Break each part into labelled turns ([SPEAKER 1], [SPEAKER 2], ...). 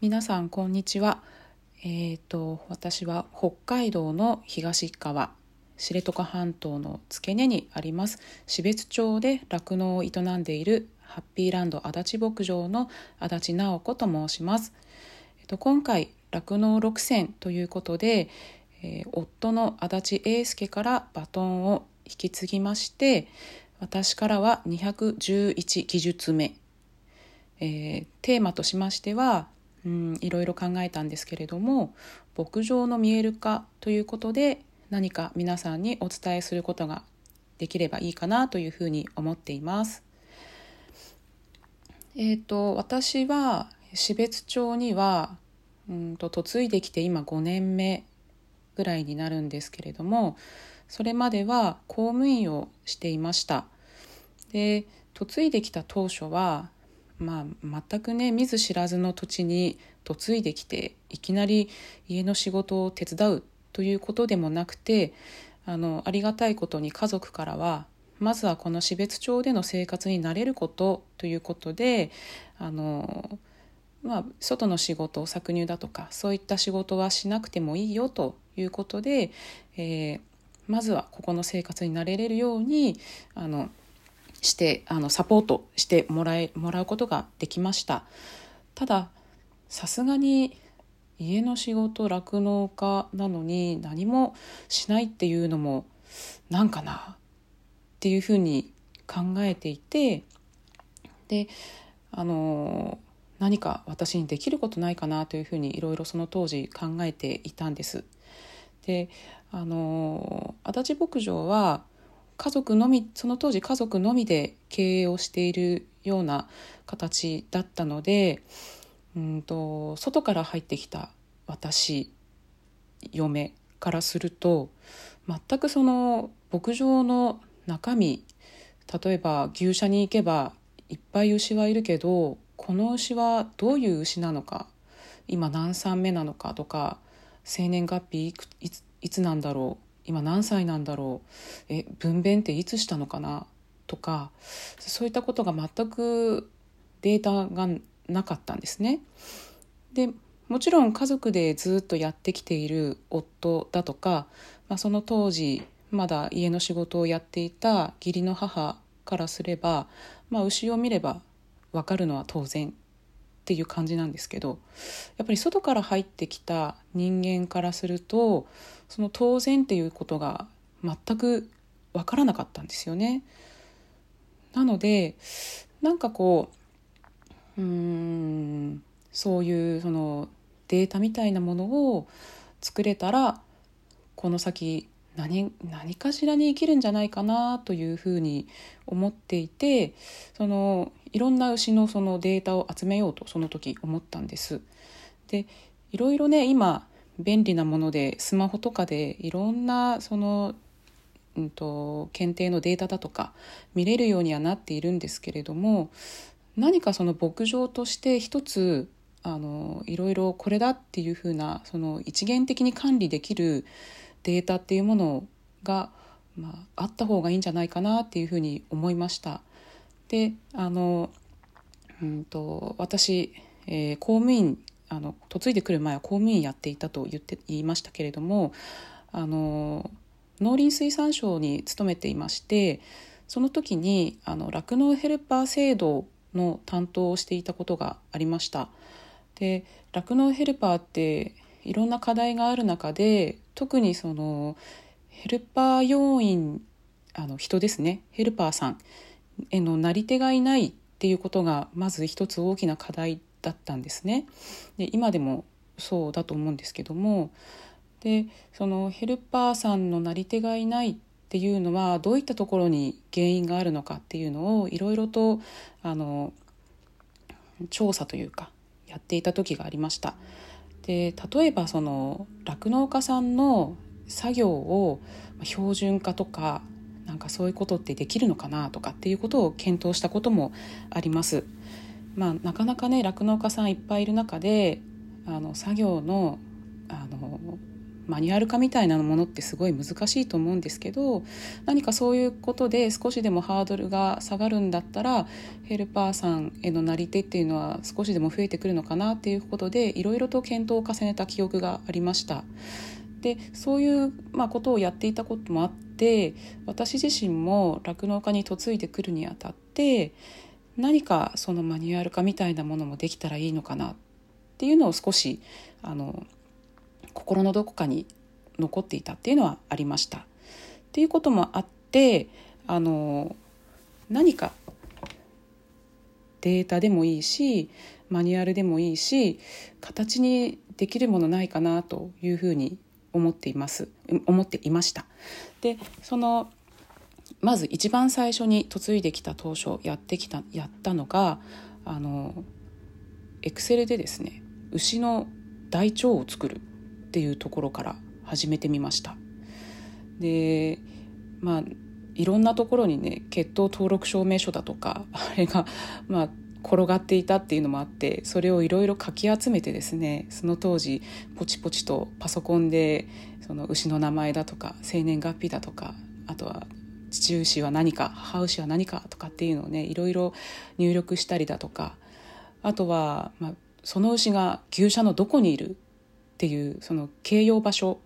[SPEAKER 1] 皆さんこんにちは。えっ、と私は北海道の東側知床半島の付け根にあります標津町で酪農を営んでいるハッピーランド足立牧場の足立直子と申します。えっ、と今回酪農6選ということで、えー夫の足立英介からバトンを引き継ぎまして私からは211技術目えーテーマとしましてはうんいろいろ考えたんですけれども牧場の見える化ということで何か皆さんにお伝えすることができればいいかなというふうに思っています。えー、と私は標津町にはうんと嫁いできて今5年目ぐらいになるんですけれどもそれまでは公務員をしていました。で嫁いできた当初はまあ、全くね見ず知らずの土地に嫁いできていきなり家の仕事を手伝うということでもなくてあのありがたいことに家族からはまずはこの標津町での生活に慣れることということであの、まあ、外の仕事搾乳だとかそういった仕事はしなくてもいいよということで、えーまずはここの生活に慣れれるようにあのしてあのサポートしてもらえもらうことができましたたださすがに家の仕事酪農家なのに何もしないっていうのもなんかなっていうふうに考えていてであの何か私にできることないかなというふうにいろいろその当時考えていたんです。であの足立牧場は家族のみその当時家族のみで経営をしているような形だったのでうんと外から入ってきた私嫁からすると全くその牧場の中身例えば牛舎に行けばいっぱい牛はいるけどこの牛はどういう牛なのか今何産目なのかとか生年月日いついつなんだろう今何歳なんだろう？え分娩っていつしたのかな？とかそういったことが全くデータがなかったんですね。でもちろん家族でずっとやってきている夫だとか、まあ、その当時まだ家の仕事をやっていた義理の母からすれば、まあ、牛を見れば分かるのは当然っていう感じなんですけどやっぱり外から入ってきた人間からするとその当然っていうことが全く分からなかったんですよね。なのでなんかこううんそういうそのデータみたいなものを作れたらこの先何何かしらに生きるんじゃないかなというふうに思っていてそのいろんな牛のそのデータを集めようとその時思ったんです。でいろいろね今便利なものでスマホとかでいろんなその、うんと、検定のデータだとか見れるようにはなっているんですけれども何かその牧場として一つあのいろいろこれだっていうふうなその一元的に管理できるデータっていうものが、まあ、あった方がいいんじゃないかなっていうふうに思いました。であの、うんと、私、えー、公務員あの嫁いでくる前は公務員やっていたと言って言いましたけれどもあの農林水産省に勤めていましてその時に酪農ヘルパー制度の担当をしていたことがありました。で酪農ヘルパーっていろんな課題がある中で特にそのヘルパー要員あの人ですね。ヘルパーさんへのなり手がいないっていうことがまず一つ大きな課題だったんですね。で今でもそうだと思うんですけどもでそのヘルパーさんのなり手がいないっていうのはどういったところに原因があるのかっていうのをいろいろとあの調査というかやっていた時がありました。で例えばその酪農家さんの作業を標準化とかなんかそういうことってできるのかなとかっていうことを検討したこともあります。まあ、なかなかね酪農家さんいっぱいいる中であの作業のあのマニュアル化みたいなものってすごい難しいと思うんですけど何かそういうことで少しでもハードルが下がるんだったらヘルパーさんへのなり手っていうのは少しでも増えてくるのかなっていうことでいろいろと検討を重ねた記憶がありました。でそういう、まあ、ことをやっていたこともあって私自身も酪農家に嫁いでくるにあたって何かそのマニュアル化みたいなものもできたらいいのかなっていうのを少しあの心のどこかに残っていたっていうのはありました。っていうこともあってあの何かデータでもいいしマニュアルでもいいし形にできるものないかなというふうに思っています思っていました。でそのまず一番最初に嫁いできた当初やってきたやったのがあのエクセルでですね牛の大腸を作るっていうところから始めてみました。でまあいろんなところにね血統登録証明書だとかあれがまあ転がっていたっていうのもあってそれをいろいろかき集めてですねその当時ポチポチとパソコンでその牛の名前だとか生年月日だとかあとは父牛は何か母牛は何かとかっていうのをねいろいろ入力したりだとかあとは、まあ、その牛が牛舎のどこにいるっていうその形容場所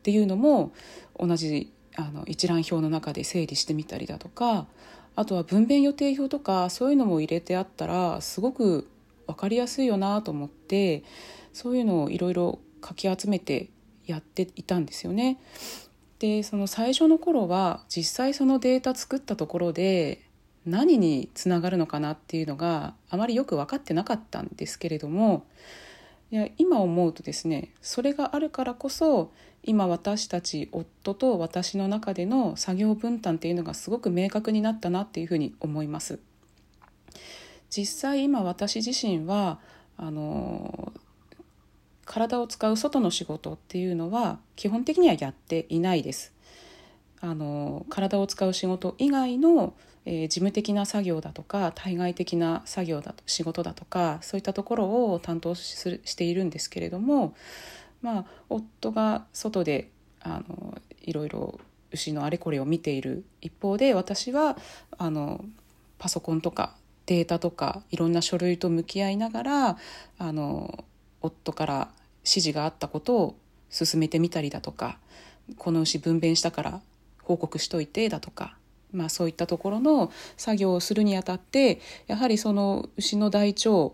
[SPEAKER 1] っていうのも同じあの一覧表の中で整理してみたりだとかあとは分娩予定表とかそういうのも入れてあったらすごく分かりやすいよなと思ってそういうのをいろいろかき集めてやっていたんですよね。でその最初の頃は実際そのデータ作ったところで何につながるのかなっていうのがあまりよく分かってなかったんですけれどもいや今思うとですねそれがあるからこそ今私たち夫と私の中での作業分担っていうのがすごく明確になったなっていうふうに思います。実際今私自身はあの体を使う外の仕事っていうのは基本的にはやっていないです。あの体を使う仕事以外の、えー、事務的な作業だとか対外的な作業だと仕事だとかそういったところを担当するしているんですけれども、まあ、夫が外であのいろいろ牛のあれこれを見ている一方で私はあのパソコンとかデータとかいろんな書類と向き合いながらあの夫から指示があったことを進めてみたりだとかこの牛分娩したから報告しといてだとか、まあ、そういったところの作業をするにあたってやはりその牛の大腸っ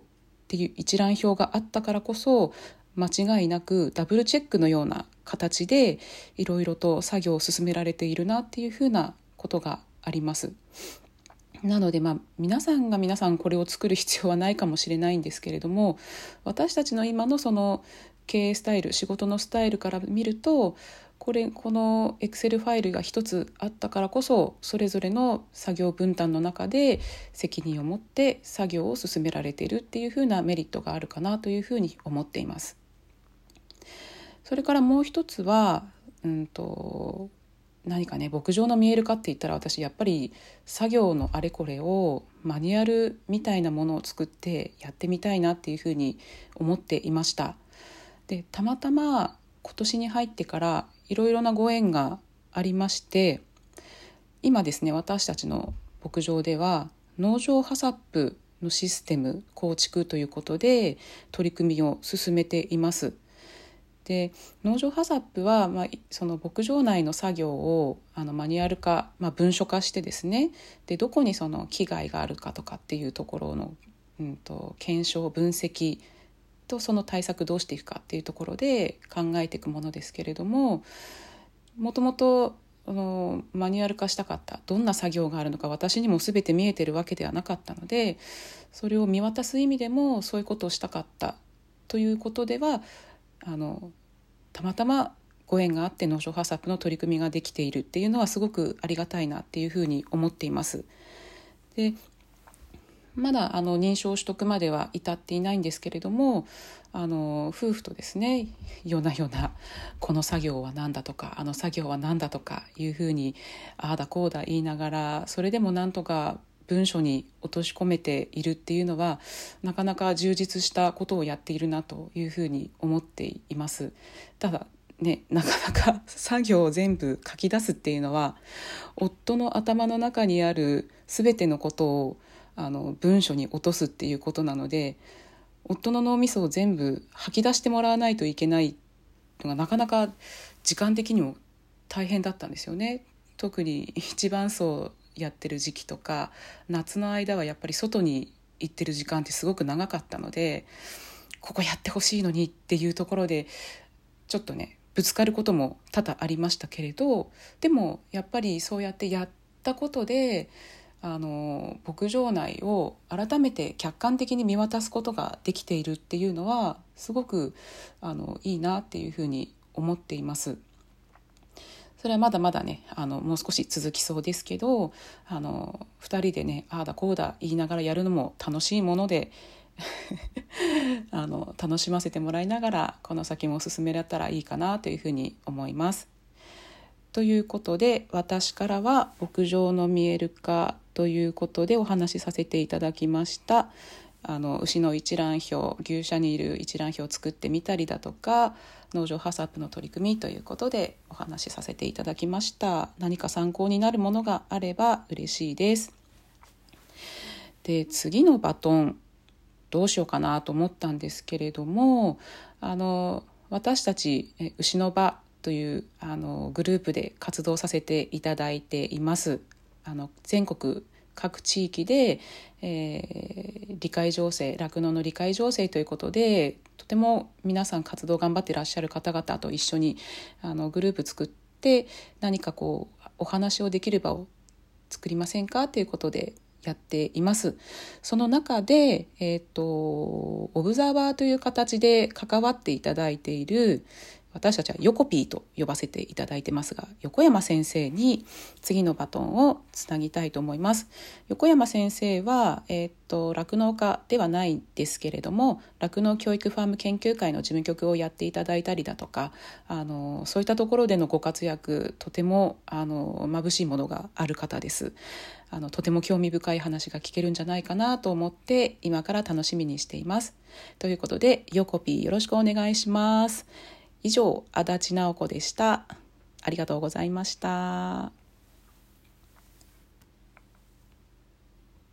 [SPEAKER 1] ていう一覧表があったからこそ間違いなくダブルチェックのような形でいろいろと作業を進められているなっていうふうなことがあります。なのでまあ皆さんが皆さんこれを作る必要はないかもしれないんですけれども私たちの今のその経営スタイル仕事のスタイルから見るとこれこのエクセルファイルが一つあったからこそそれぞれの作業分担の中で責任を持って作業を進められているっていうふうなメリットがあるかなというふうに思っています。それからもう一つは、うんと何かね牧場の見える化って言ったら私やっぱり作業のあれこれをマニュアルみたいなものを作ってやってみたいなっていうふうに思っていました。でたまたま今年に入ってからいろいろなご縁がありまして今ですね私たちの牧場では農場ハサップのシステム構築ということで取り組みを進めています。で農場ハサップは、まあ、その牧場内の作業をあのマニュアル化、まあ、文書化してですね。でどこにその危害があるかとかっていうところの、うんと、検証分析とその対策どうしていくかっていうところで考えていくものですけれどももともとのマニュアル化したかったどんな作業があるのか私にも全て見えてるわけではなかったのでそれを見渡す意味でもそういうことをしたかったということではあのたまたまご縁があって農場ハサップの取り組みができているっていうのはすごくありがたいなっていうふうに思っています。でまだあの認証取得までは至っていないんですけれどもあの夫婦とですね夜な夜なこの作業は何だとかあの作業は何だとかいうふうにああだこうだ言いながらそれでもなんとか文書に落とし込めているっていうのはなかなか充実したことをやっているなというふうに思っています。ただね、なかなか 作業を全部書き出すっていうのは夫の頭の中にある全てのことをあの文書に落とすっていうことなので夫の脳みそを全部吐き出してもらわないといけないのがなかなか時間的にも大変だったんですよね。特に一番そうやってる時期とか夏の間はやっぱり外に行ってる時間ってすごく長かったのでここやってほしいのにっていうところでちょっとねぶつかることも多々ありましたけれどでもやっぱりそうやってやったことであの牧場内を改めて客観的に見渡すことができているっていうのはすごくあのいいなっていうふうに思っています。それはまだまだねあのもう少し続きそうですけどあの2人でねああだこうだ言いながらやるのも楽しいもので あの楽しませてもらいながらこの先も進められたらいいかなというふうに思います。ということで私からは牧場の見える化ということでお話しさせていただきました。あの牛の一覧表牛舎にいる一覧表を作ってみたりだとか農場ハサップの取り組みということでお話しさせていただきました。何か参考になるものがあれば嬉しいです。で次のバトンどうしようかなと思ったんですけれどもあの私たち牛の場というあのグループで活動させていただいています。あの全国各地域で、えー、理解情勢酪農の理解情勢ということでとても皆さん活動頑張ってらっしゃる方々と一緒にあのグループ作って何かこうお話をできる場を作りませんかということでやっています。その中で、えっ、ー、と、オブザーバーという形で関わっていただいている、私たちは横 P と呼ばせていただいてますが横山先生に次のバトンをつなぎたいと思います。横山先生はえー、っと酪農家ではないんですけれども酪農教育ファーム研究会の事務局をやっていただいたりだとかあのそういったところでのご活躍とてもあの眩しいものがある方です。あのとても興味深い話が聞けるんじゃないかなと思って今から楽しみにしています。ということで横 P よろしくお願いします。以上足立直子でした。ありがとうございました。